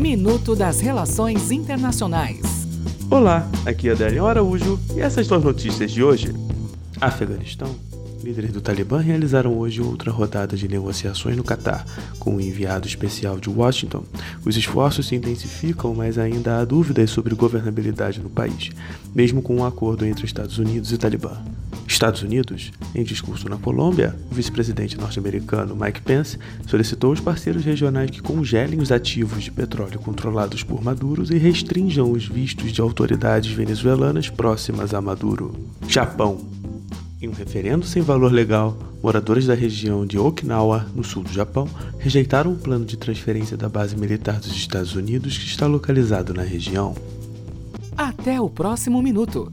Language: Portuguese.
Minuto das Relações Internacionais. Olá, aqui é Adélio Araújo e essas são as notícias de hoje. Afeganistão. Líderes do Talibã realizaram hoje outra rodada de negociações no Catar, com o enviado especial de Washington. Os esforços se intensificam, mas ainda há dúvidas sobre governabilidade no país, mesmo com um acordo entre Estados Unidos e Talibã. Estados Unidos, em discurso na Colômbia, o vice-presidente norte-americano Mike Pence solicitou aos parceiros regionais que congelem os ativos de petróleo controlados por Maduro e restringam os vistos de autoridades venezuelanas próximas a Maduro. Japão. Em um referendo sem valor legal, moradores da região de Okinawa, no sul do Japão, rejeitaram o plano de transferência da base militar dos Estados Unidos que está localizado na região. Até o próximo minuto.